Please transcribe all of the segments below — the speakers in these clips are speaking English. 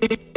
Thank you.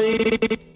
الرحيم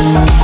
Thank